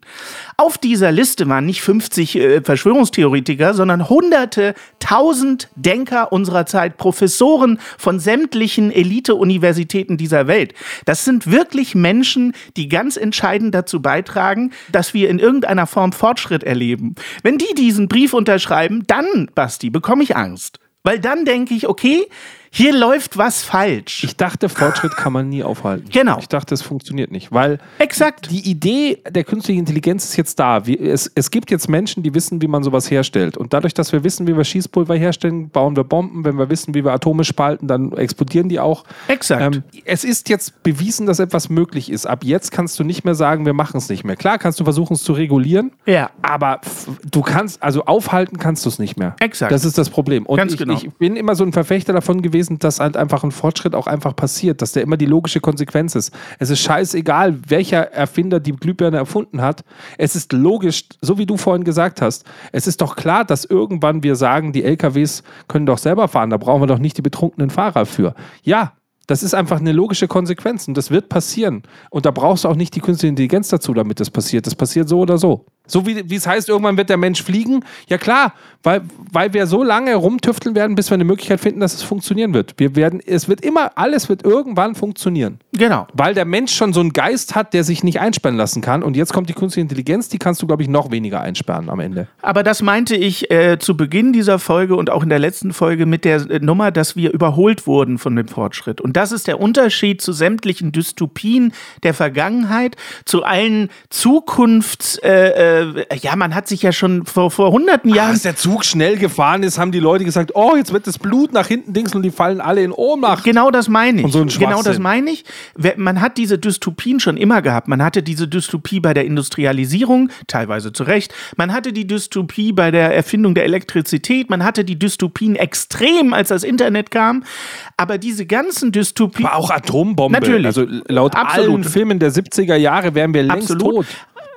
Auf dieser Liste waren nicht 50 äh, Verschwörungstheoretiker, sondern hunderte, tausend Denker unserer Zeit, Professoren von sämtlichen Elite-Universitäten dieser Welt. Das sind wirklich Menschen, die ganz entscheidend dazu beitragen, dass wir in irgendeiner Form Fortschritt erleben. Wenn die diesen Brief unterschreiben, dann, Basti, bekomme ich Angst. Weil dann denke ich, okay, hier läuft was falsch. Ich dachte, Fortschritt kann man nie aufhalten. Genau. Ich dachte, es funktioniert nicht, weil Exakt. die Idee der künstlichen Intelligenz ist jetzt da. Es, es gibt jetzt Menschen, die wissen, wie man sowas herstellt. Und dadurch, dass wir wissen, wie wir Schießpulver herstellen, bauen wir Bomben. Wenn wir wissen, wie wir Atome spalten, dann explodieren die auch. Exakt. Ähm, es ist jetzt bewiesen, dass etwas möglich ist. Ab jetzt kannst du nicht mehr sagen, wir machen es nicht mehr. Klar kannst du versuchen, es zu regulieren. Ja. Aber du kannst, also aufhalten kannst du es nicht mehr. Exakt. Das ist das Problem. Und Ganz ich, genau. ich bin immer so ein Verfechter davon gewesen, dass halt einfach ein Fortschritt auch einfach passiert, dass der immer die logische Konsequenz ist. Es ist scheißegal, welcher Erfinder die Glühbirne erfunden hat. Es ist logisch, so wie du vorhin gesagt hast. Es ist doch klar, dass irgendwann wir sagen, die LKWs können doch selber fahren. Da brauchen wir doch nicht die betrunkenen Fahrer für. Ja. Das ist einfach eine logische Konsequenz und das wird passieren. Und da brauchst du auch nicht die künstliche Intelligenz dazu, damit das passiert. Das passiert so oder so. So wie, wie es heißt, irgendwann wird der Mensch fliegen. Ja klar, weil, weil wir so lange rumtüfteln werden, bis wir eine Möglichkeit finden, dass es funktionieren wird. Wir werden, es wird immer, alles wird irgendwann funktionieren. Genau. Weil der Mensch schon so einen Geist hat, der sich nicht einsperren lassen kann. Und jetzt kommt die künstliche Intelligenz, die kannst du, glaube ich, noch weniger einsperren am Ende. Aber das meinte ich äh, zu Beginn dieser Folge und auch in der letzten Folge mit der äh, Nummer, dass wir überholt wurden von dem Fortschritt. Und das ist der Unterschied zu sämtlichen Dystopien der Vergangenheit, zu allen Zukunftsvisionen, äh, äh, ja, man hat sich ja schon vor, vor hunderten Jahren. Als der Zug schnell gefahren ist, haben die Leute gesagt, oh, jetzt wird das Blut nach hinten dings und die fallen alle in Ohnmacht. Genau das meine ich. Und so ein genau das meine ich. Man hat diese Dystopien schon immer gehabt. Man hatte diese Dystopie bei der Industrialisierung, teilweise zu Recht. Man hatte die Dystopie bei der Erfindung der Elektrizität. Man hatte die Dystopien extrem, als das Internet kam. Aber diese ganzen Dystopien. Aber auch Atombombe. Natürlich. Also laut Absolut. allen Filmen der 70er Jahre wären wir längst Absolut. tot.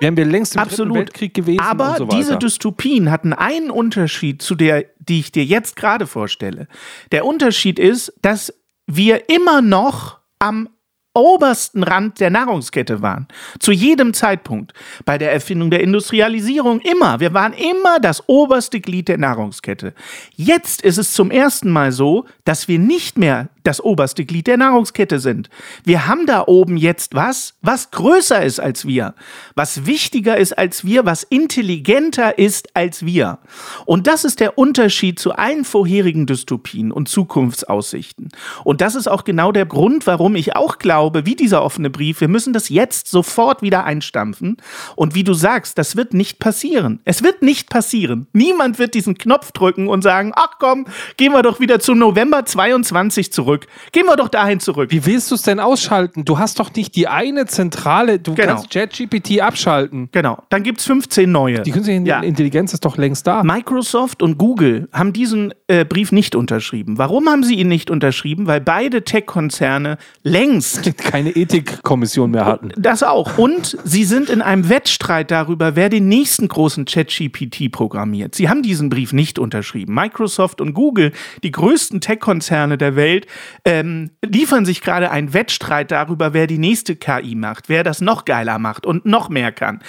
Wären wir längst im Absolut. Weltkrieg gewesen Aber und so weiter. diese Dystopien hatten einen Unterschied zu der, die ich dir jetzt gerade vorstelle. Der Unterschied ist, dass wir immer noch am obersten Rand der Nahrungskette waren. Zu jedem Zeitpunkt. Bei der Erfindung der Industrialisierung immer. Wir waren immer das oberste Glied der Nahrungskette. Jetzt ist es zum ersten Mal so, dass wir nicht mehr das oberste Glied der Nahrungskette sind. Wir haben da oben jetzt was, was größer ist als wir, was wichtiger ist als wir, was intelligenter ist als wir. Und das ist der Unterschied zu allen vorherigen Dystopien und Zukunftsaussichten. Und das ist auch genau der Grund, warum ich auch glaube, wie dieser offene Brief, wir müssen das jetzt sofort wieder einstampfen. Und wie du sagst, das wird nicht passieren. Es wird nicht passieren. Niemand wird diesen Knopf drücken und sagen, ach komm, gehen wir doch wieder zu November 22 zurück. Gehen wir doch dahin zurück. Wie willst du es denn ausschalten? Du hast doch nicht die eine Zentrale, du Genau. kannst ChatGPT abschalten. Genau, dann gibt es 15 neue. Die künstliche Ja. Intelligenz ist doch längst da. Microsoft und Google haben diesen äh, Brief nicht unterschrieben. Warum haben sie ihn nicht unterschrieben? Weil beide Tech-Konzerne längst Keine Ethikkommission mehr hatten. das auch. Und sie sind in einem Wettstreit darüber, wer den nächsten großen ChatGPT programmiert. Sie haben diesen Brief nicht unterschrieben. Microsoft und Google, die größten Tech-Konzerne der Welt, ähm, liefern sich gerade einen Wettstreit darüber, wer die nächste KI macht, wer das noch geiler macht und noch mehr kann.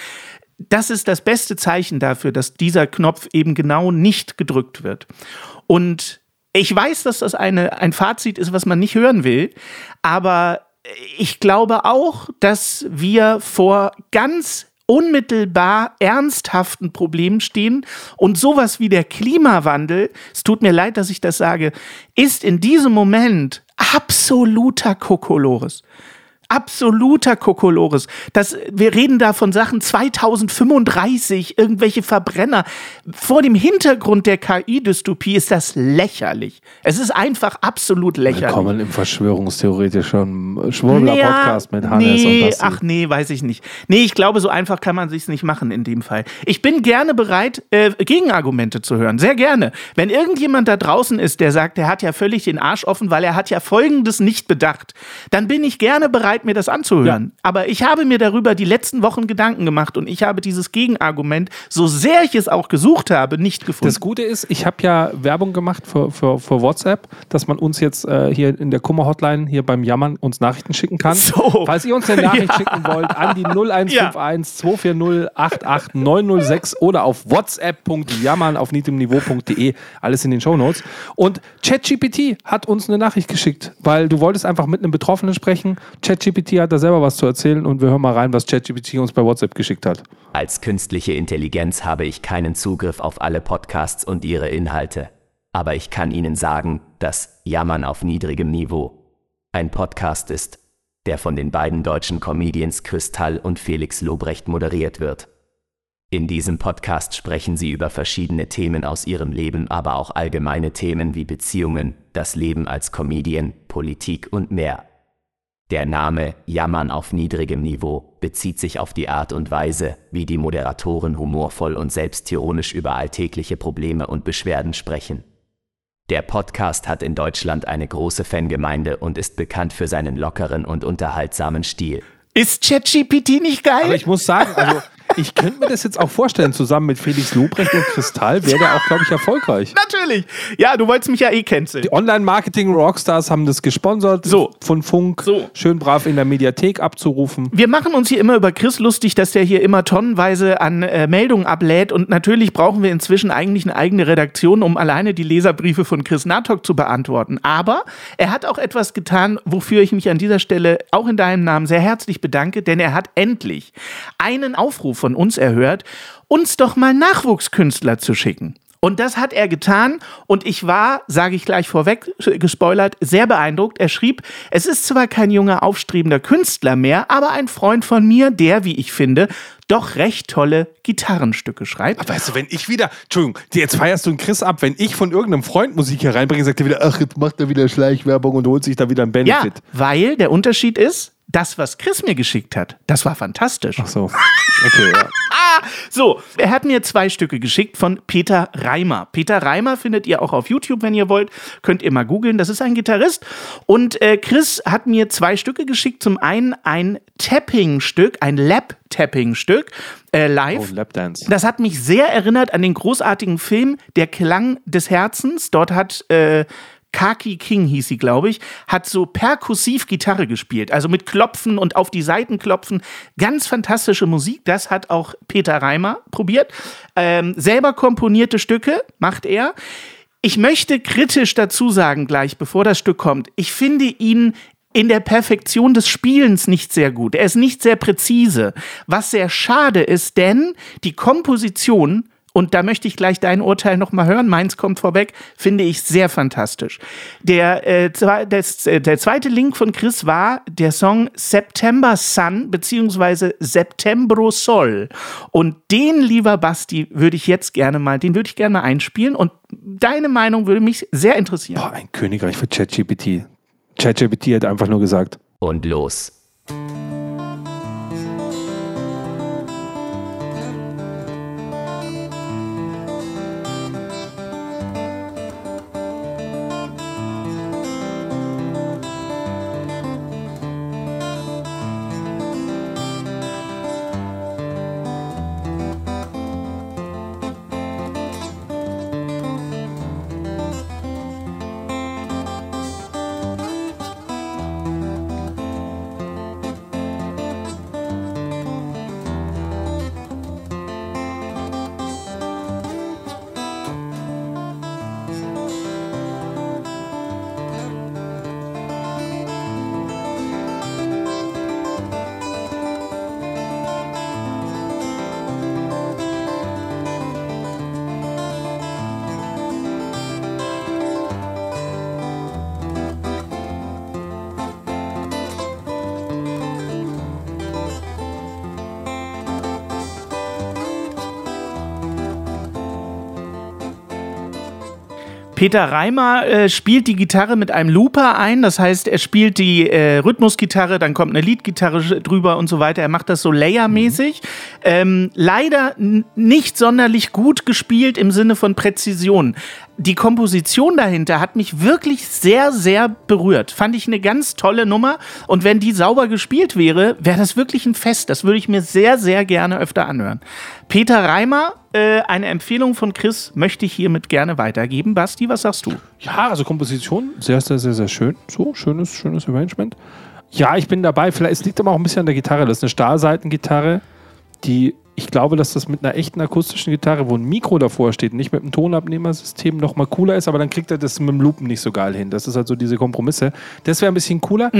Das ist das beste Zeichen dafür, dass dieser Knopf eben genau nicht gedrückt wird. Und ich weiß, dass das eine, ein Fazit ist, was man nicht hören will, aber ich glaube auch, dass wir vor ganz unmittelbar ernsthaften Problemen stehen und sowas wie der Klimawandel, es tut mir leid, dass ich das sage, ist in diesem Moment absoluter Kokolores. Absoluter Kokolores. Das, wir reden da von Sachen 2035, irgendwelche Verbrenner. Vor dem Hintergrund der KI-Dystopie ist das lächerlich. Es ist einfach absolut lächerlich. Willkommen im verschwörungstheoretischen Schwurbler-Podcast mit Hannes nee, und Basti. Ach nee, weiß ich nicht. Nee, ich glaube, so einfach kann man sich's nicht machen in dem Fall. Ich bin gerne bereit, äh, Gegenargumente zu hören. Sehr gerne. Wenn irgendjemand da draußen ist, der sagt, er hat ja völlig den Arsch offen, weil er hat ja Folgendes nicht bedacht, dann bin ich gerne bereit, mir das anzuhören. Aber ich habe mir darüber die letzten Wochen Gedanken gemacht und ich habe dieses Gegenargument, so sehr ich es auch gesucht habe, nicht gefunden. Das Gute ist, ich habe ja Werbung gemacht für, für, für WhatsApp, dass man uns jetzt äh, hier in der Kummer-Hotline hier beim Jammern uns Nachrichten schicken kann. So. Falls ihr uns eine Nachricht Ja. schicken wollt, an die 0151 240 88 906 oder auf whatsapp.jammern auf niedrigniveau.de, alles in den Shownotes. Und ChatGPT hat uns eine Nachricht geschickt, weil du wolltest einfach mit einem Betroffenen sprechen. ChatGPT hat da selber was zu erzählen und wir hören mal rein, was ChatGPT uns bei WhatsApp geschickt hat. Als künstliche Intelligenz habe ich keinen Zugriff auf alle Podcasts und ihre Inhalte. Aber ich kann Ihnen sagen, dass Jammern auf niedrigem Niveau ein Podcast ist, der von den beiden deutschen Comedians Kristall und Felix Lobrecht moderiert wird. In diesem Podcast sprechen sie über verschiedene Themen aus ihrem Leben, aber auch allgemeine Themen wie Beziehungen, das Leben als Comedian, Politik und mehr. Der Name Jammern auf niedrigem Niveau bezieht sich auf die Art und Weise, wie die Moderatoren humorvoll und selbstironisch über alltägliche Probleme und Beschwerden sprechen. Der Podcast hat in Deutschland eine große Fangemeinde und ist bekannt für seinen lockeren und unterhaltsamen Stil. ist ChatGPT nicht geil? Aber ich muss sagen, also ich könnte mir das jetzt auch vorstellen, zusammen mit Felix Lobrecht und Kristall wäre der auch, glaube ich, erfolgreich. Natürlich. Ja, du wolltest mich ja eh canceln. Die Online-Marketing-Rockstars haben das gesponsert So. von Funk. So. Schön brav in der Mediathek abzurufen. Wir machen uns hier immer über Chris lustig, dass der hier immer tonnenweise an äh, Meldungen ablädt. Und natürlich brauchen wir inzwischen eigentlich eine eigene Redaktion, um alleine die Leserbriefe von Chris Natok zu beantworten. Aber er hat auch etwas getan, wofür ich mich an dieser Stelle auch in deinem Namen sehr herzlich bedanke, denn er hat endlich einen Aufruf von uns erhört, uns doch mal Nachwuchskünstler zu schicken. Und das hat er getan und ich war, sage ich gleich vorweg, gespoilert, sehr beeindruckt. Er schrieb, es ist zwar kein junger, aufstrebender Künstler mehr, aber ein Freund von mir, der, wie ich finde, doch recht tolle Gitarrenstücke schreibt. Aber weißt du, wenn ich wieder, Entschuldigung, jetzt feierst du einen Chris ab, wenn ich von irgendeinem Freund Musik hereinbringe, sagt er wieder, ach, jetzt macht er wieder Schleichwerbung und holt sich da wieder ein Ja, Benefit. weil der Unterschied ist, das, was Chris mir geschickt hat, das war fantastisch. Ach so. Okay, ja. So, er hat mir zwei Stücke geschickt von Peter Reimer. Peter Reimer findet ihr auch auf YouTube, wenn ihr wollt. Könnt ihr mal googeln. Das ist ein Gitarrist. Und äh, Chris hat mir zwei Stücke geschickt. Zum einen ein Tapping-Stück, ein Lap-Tapping-Stück äh, live. Oh, Lapdance. Das hat mich sehr erinnert an den großartigen Film Der Klang des Herzens. Dort hat äh, Kaki King hieß sie, glaube ich, hat so perkussiv Gitarre gespielt, also mit Klopfen und auf die Seiten klopfen. Ganz fantastische Musik. Das hat auch Peter Reimer probiert. Ähm, selber komponierte Stücke macht er. Ich möchte kritisch dazu sagen, gleich bevor das Stück kommt, ich finde ihn in der Perfektion des Spielens nicht sehr gut. Er ist nicht sehr präzise, was sehr schade ist, denn die Komposition und da möchte ich gleich dein Urteil nochmal hören. Meins kommt vorweg, finde ich sehr fantastisch. Der, äh, zwei- das, äh, der zweite Link von Chris war der Song September Sun beziehungsweise Septembro Sol. Und den, lieber Basti, würde ich jetzt gerne mal, den würde ich gerne mal einspielen. Und deine Meinung würde mich sehr interessieren. Boah, ein Königreich für ChatGPT. ChatGPT hat einfach nur gesagt, Und los. Peter Reimer äh, spielt die Gitarre mit einem Looper ein, das heißt, er spielt die äh, Rhythmusgitarre, dann kommt eine Leadgitarre drüber und so weiter. Er macht das so layermäßig. Ähm, leider nicht sonderlich gut gespielt im Sinne von Präzision. Die Komposition dahinter hat mich wirklich sehr, sehr berührt. Fand ich eine ganz tolle Nummer. Und wenn die sauber gespielt wäre, wäre das wirklich ein Fest. Das würde ich mir sehr, sehr gerne öfter anhören. Peter Reimer, äh, eine Empfehlung von Chris möchte ich hiermit gerne weitergeben. Basti, was sagst du? Ja, also Komposition, sehr, sehr, sehr, sehr schön. So, schönes, schönes Arrangement. Ja, ich bin dabei. Vielleicht, es liegt aber auch ein bisschen an der Gitarre. Das ist eine Stahlseitengitarre, die, ich glaube, dass das mit einer echten akustischen Gitarre, wo ein Mikro davor steht, nicht mit einem Tonabnehmersystem noch mal cooler ist, aber dann kriegt er das mit dem Loopen nicht so geil hin. Das ist halt so diese Kompromisse. Das wäre ein bisschen cooler.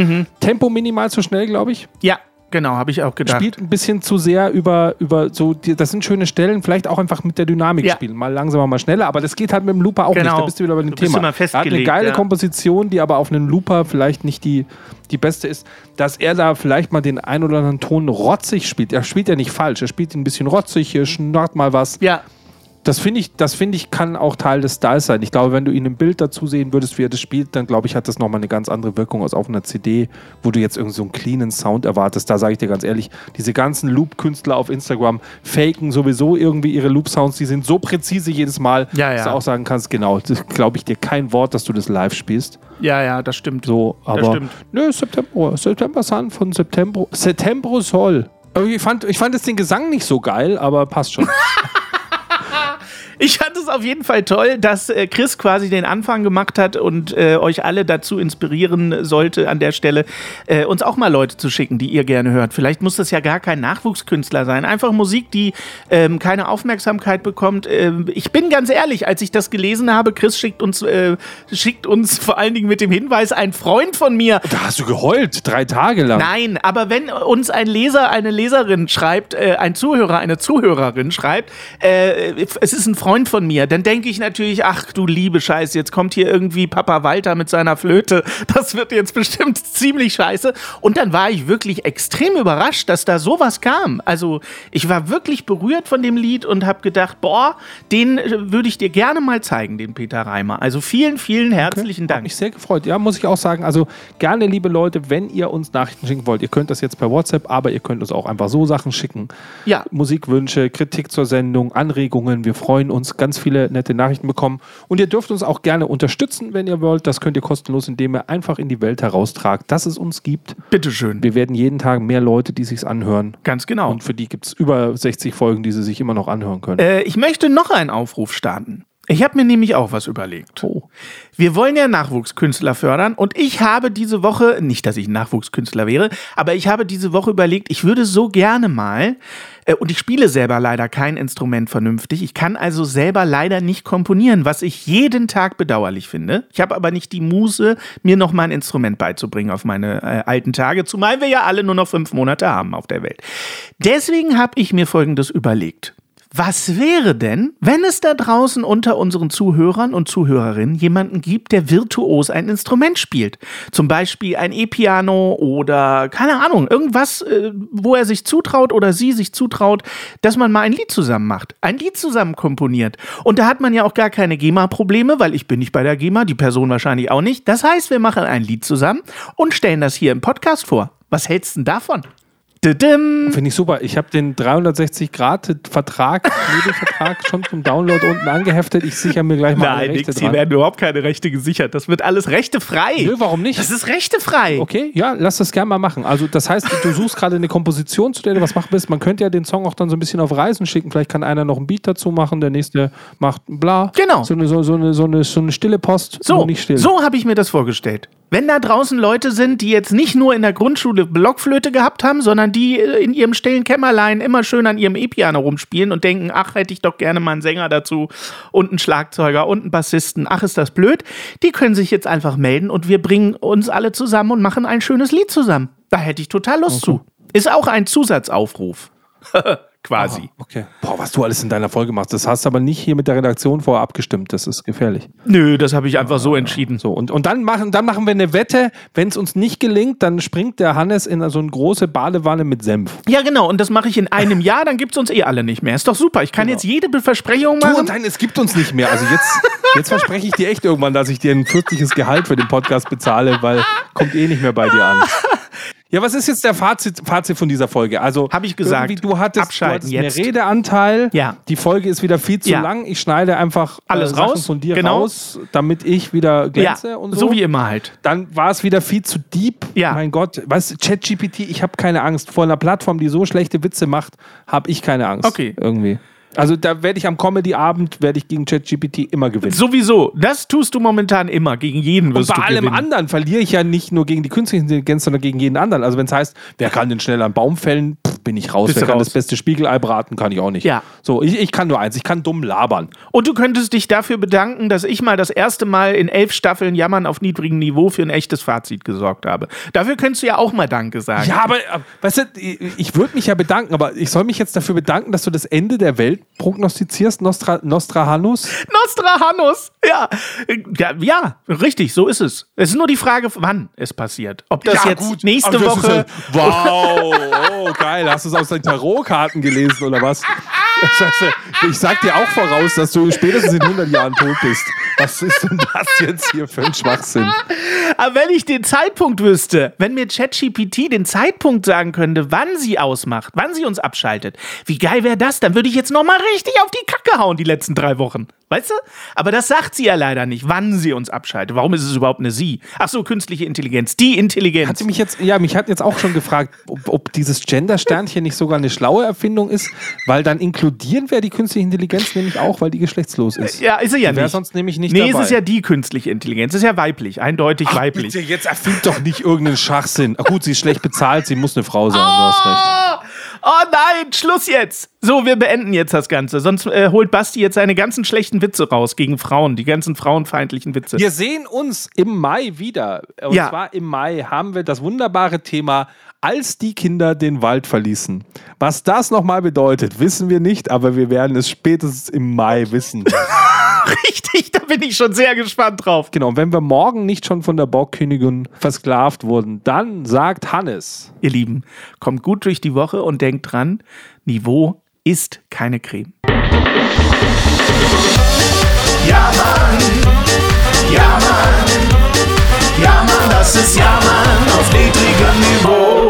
Tempo minimal zu schnell, glaube ich. Ja, genau, habe ich auch gedacht. Spielt ein bisschen zu sehr über, über so, die, das sind schöne Stellen, vielleicht auch einfach mit der Dynamik Ja. spielen. Mal langsamer, mal schneller, aber das geht halt mit dem Looper auch Genau. nicht. Da bist du wieder bei dem Du Thema. immer er hat eine festgelegt, geile ja. Komposition, die aber auf einen Looper vielleicht nicht die, die beste ist, dass er da vielleicht mal den ein oder anderen Ton rotzig spielt. Er spielt ja nicht falsch, er spielt ihn ein bisschen rotzig, hier schnarrt mal was. Ja, Das finde ich, das finde ich, kann auch Teil des Styles sein. Ich glaube, wenn du ihn im Bild dazu sehen würdest, wie er das spielt, dann glaube ich, hat das nochmal eine ganz andere Wirkung als auf einer CD, wo du jetzt irgendwie so einen cleanen Sound erwartest. Da sage ich dir ganz ehrlich, diese ganzen Loop-Künstler auf Instagram faken sowieso irgendwie ihre Loop-Sounds, die sind so präzise jedes Mal, Ja, dass ja. du auch sagen kannst, genau, das glaube ich dir kein Wort, dass du das live spielst. ja, ja, das stimmt. So, aber stimmt. nö, September, September Sun von September, September Sol. Ich fand, ich fand jetzt den Gesang nicht so geil, aber passt schon. Ich fand ist auf jeden Fall toll, dass äh, Chris quasi den Anfang gemacht hat und äh, euch alle dazu inspirieren sollte, an der Stelle äh, uns auch mal Leute zu schicken, die ihr gerne hört. Vielleicht muss das ja gar kein Nachwuchskünstler sein. Einfach Musik, die ähm, keine Aufmerksamkeit bekommt. Ähm, ich bin ganz ehrlich, als ich das gelesen habe, Chris schickt uns, äh, schickt uns vor allen Dingen mit dem Hinweis, ein Freund von mir. Da hast du geheult, drei Tage lang. Nein, aber wenn uns ein Leser, eine Leserin schreibt, äh, ein Zuhörer, eine Zuhörerin schreibt, äh, es ist ein Freund von mir, dann denke ich natürlich, ach du liebe Scheiße, jetzt kommt hier irgendwie Papa Walter mit seiner Flöte. Das wird jetzt bestimmt ziemlich scheiße. Und dann war ich wirklich extrem überrascht, dass da sowas kam. Also ich war wirklich berührt von dem Lied und habe gedacht, boah, den äh, würde ich dir gerne mal zeigen, den Peter Reimer. Also vielen, vielen herzlichen Hat Dank. mich sehr gefreut. Ja, muss ich auch sagen. Also gerne, liebe Leute, wenn ihr uns Nachrichten schicken wollt, ihr könnt das jetzt per WhatsApp, aber ihr könnt uns auch einfach so Sachen schicken. Ja. Musikwünsche, Kritik zur Sendung, Anregungen. Wir freuen uns, ganz viele nette Nachrichten bekommen. Und ihr dürft uns auch gerne unterstützen, wenn ihr wollt. Das könnt ihr kostenlos, indem ihr einfach in die Welt heraustragt, dass es uns gibt. Bitteschön. Wir werden jeden Tag mehr Leute, die sich's anhören. Ganz genau. Und für die gibt es über 60 Folgen, die sie sich immer noch anhören können. Äh, ich möchte noch einen Aufruf starten. Ich habe mir nämlich auch was überlegt. Wir wollen ja Nachwuchskünstler fördern und ich habe diese Woche, nicht, dass ich ein Nachwuchskünstler wäre, aber ich habe diese Woche überlegt, ich würde so gerne mal, äh, und ich spiele selber leider kein Instrument vernünftig, ich kann also selber leider nicht komponieren, was ich jeden Tag bedauerlich finde. Ich habe aber nicht die Muße, mir noch mal ein Instrument beizubringen auf meine äh, alten Tage, zumal wir ja alle nur noch fünf Monate haben auf der Welt. Deswegen habe ich mir Folgendes überlegt. Was wäre denn, wenn es da draußen unter unseren Zuhörern und Zuhörerinnen jemanden gibt, der virtuos ein Instrument spielt? Zum Beispiel ein E-Piano oder keine Ahnung, irgendwas, äh, wo er sich zutraut oder sie sich zutraut, dass man mal ein Lied zusammen macht, ein Lied zusammen komponiert. Und da hat man ja auch gar keine GEMA-Probleme, weil ich bin nicht bei der GEMA, die Person wahrscheinlich auch nicht. Das heißt, wir machen ein Lied zusammen und stellen das hier im Podcast vor. Was hältst du denn davon? Finde ich super. Ich habe den 360-Grad-Vertrag, Nebelvertrag schon zum Download unten angeheftet. Ich sichere mir gleich mal alle Nein, Rechte nix, hier werden überhaupt keine Rechte gesichert. Das wird alles rechtefrei. Nö, warum nicht? Das ist rechtefrei. Okay, ja, lass das gerne mal machen. Also, das heißt, du suchst gerade eine Komposition, zu der du was machen willst. Man könnte ja den Song auch dann so ein bisschen auf Reisen schicken. Vielleicht kann einer noch ein Beat dazu machen, der nächste macht bla. Genau. So eine, so, so eine, so eine, so eine stille Post. So, nur nicht still. so habe ich mir das vorgestellt. Wenn da draußen Leute sind, die jetzt nicht nur in der Grundschule Blockflöte gehabt haben, sondern die äh, in ihrem stillen Kämmerlein immer schön an ihrem E-Piano rumspielen und denken, ach, hätte ich doch gerne mal einen Sänger dazu und einen Schlagzeuger und einen Bassisten, ach, ist das blöd, die können sich jetzt einfach melden und wir bringen uns alle zusammen und machen ein schönes Lied zusammen. Da hätte ich total Lust zu. Ist auch ein Zusatzaufruf. Quasi. Okay. Boah, was du alles in deiner Folge machst, das hast du aber nicht hier mit der Redaktion vorher abgestimmt. Das ist gefährlich. Nö, das habe ich einfach so entschieden. So, und, und dann, machen, dann machen wir eine Wette. Wenn es uns nicht gelingt, dann springt der Hannes in so eine große Badewanne mit Senf. Ja, genau. Und das mache ich in einem Jahr, dann gibt es uns eh alle nicht mehr. Ist doch super. Ich kann jetzt jede Versprechung Du machen. und nein, es gibt uns nicht mehr. Also jetzt, jetzt verspreche ich dir echt irgendwann, dass ich dir ein kürzliches Gehalt für den Podcast bezahle, weil kommt eh nicht mehr bei dir an. Ja, was ist jetzt der Fazit, Fazit von dieser Folge? Also, Hab ich gesagt. Du hattest, du Abschalten hattest jetzt. mehr Redeanteil. Ja. Die Folge ist wieder viel zu Ja. lang. Ich schneide einfach äh, Alles Sachen raus. von dir Genau. raus, damit ich wieder glänze ja, und so. so wie immer halt. Dann war es wieder viel zu deep. Ja. Mein Gott, weißt du, ChatGPT, ich habe keine Angst. Vor einer Plattform, die so schlechte Witze macht, habe ich keine Angst. Okay. Irgendwie. Also da werde ich am Comedy-Abend, werde ich gegen ChatGPT immer gewinnen. Sowieso. Das tust du momentan immer. Gegen jeden Und wirst bei du allem gewinnen. anderen verliere ich ja nicht nur gegen die künstliche Intelligenz, sondern gegen jeden anderen. Also wenn es heißt, wer kann denn schneller einen Baum fällen, pff, bin ich raus. Bist wer kann raus. das beste Spiegelei braten, kann ich auch nicht. Ja. So, ich, ich kann nur eins, ich kann dumm labern. Und du könntest dich dafür bedanken, dass ich mal das erste Mal in elf Staffeln Jammern auf niedrigem Niveau für ein echtes Fazit gesorgt habe. Dafür könntest du ja auch mal Danke sagen. Ja, aber, äh, weißt du, ich würde mich ja bedanken, aber ich soll mich jetzt dafür bedanken, dass du das Ende der Welt prognostizierst, Nostra, Nostrahanus. Nostradamus. Ja. ja. Ja, richtig, so ist es. Es ist nur die Frage, wann es passiert. Ob das jetzt nächste Aber das Woche. ja- wow, oh, geil. Hast du es aus den Tarotkarten gelesen oder was? Ich sag dir auch voraus, dass du spätestens in 100 Jahren tot bist. Was ist denn das jetzt hier für ein Schwachsinn? Aber wenn ich den Zeitpunkt wüsste, wenn mir ChatGPT den Zeitpunkt sagen könnte, wann sie ausmacht, wann sie uns abschaltet, wie geil wäre das? Dann würde ich jetzt noch mal richtig auf die Kacke hauen die letzten drei Wochen. Weißt du? Aber das sagt sie ja leider nicht, wann sie uns abschaltet. Warum ist es überhaupt eine sie? Ach so, künstliche Intelligenz. Die Intelligenz. Hat sie mich jetzt, ja, mich hat jetzt auch schon gefragt, ob, ob dieses Gender-Sternchen nicht sogar eine schlaue Erfindung ist, weil dann inkludieren wir die künstliche Intelligenz nämlich auch, weil die geschlechtslos ist. ja, ist sie ja Wäre nicht. sonst nämlich nicht nee, dabei. es ist ja die künstliche Intelligenz. Es ist ja weiblich, eindeutig weiblich. Bitte, jetzt erfind doch nicht irgendeinen Schachsinn. Ach gut, sie ist schlecht bezahlt, sie muss eine Frau sein, du hast recht. Oh, oh nein, Schluss jetzt. So, wir beenden jetzt das Ganze. Sonst äh, holt Basti jetzt seine ganzen schlechten Witze raus gegen Frauen, die ganzen frauenfeindlichen Witze. Wir sehen uns im Mai wieder. Und Ja. zwar im Mai haben wir das wunderbare Thema, als die Kinder den Wald verließen. Was das nochmal bedeutet, wissen wir nicht, aber wir werden es spätestens im Mai wissen. Richtig, da bin ich schon sehr gespannt drauf. genau, und wenn wir morgen nicht schon von der Borgkönigin versklavt wurden, dann sagt Hannes. Ihr Lieben, kommt gut durch die Woche und denkt dran, Niveau ist keine Creme. Ja, Mann. Ja, Mann. Ja, Mann, das ist Ja, Mann auf niedrigem Niveau.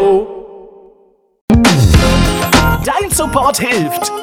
Dein Support hilft.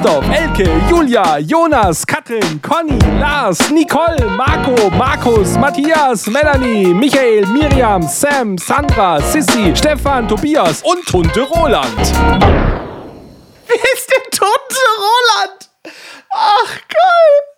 Christoph, Elke, Julia, Jonas, Katrin, Conny, Lars, Nicole, Marco, Markus, Matthias, Melanie, Michael, Miriam, Sam, Sandra, Sissy, Stefan, Tobias und Tunte Roland. Wer ist denn Tunte Roland? Ach, geil.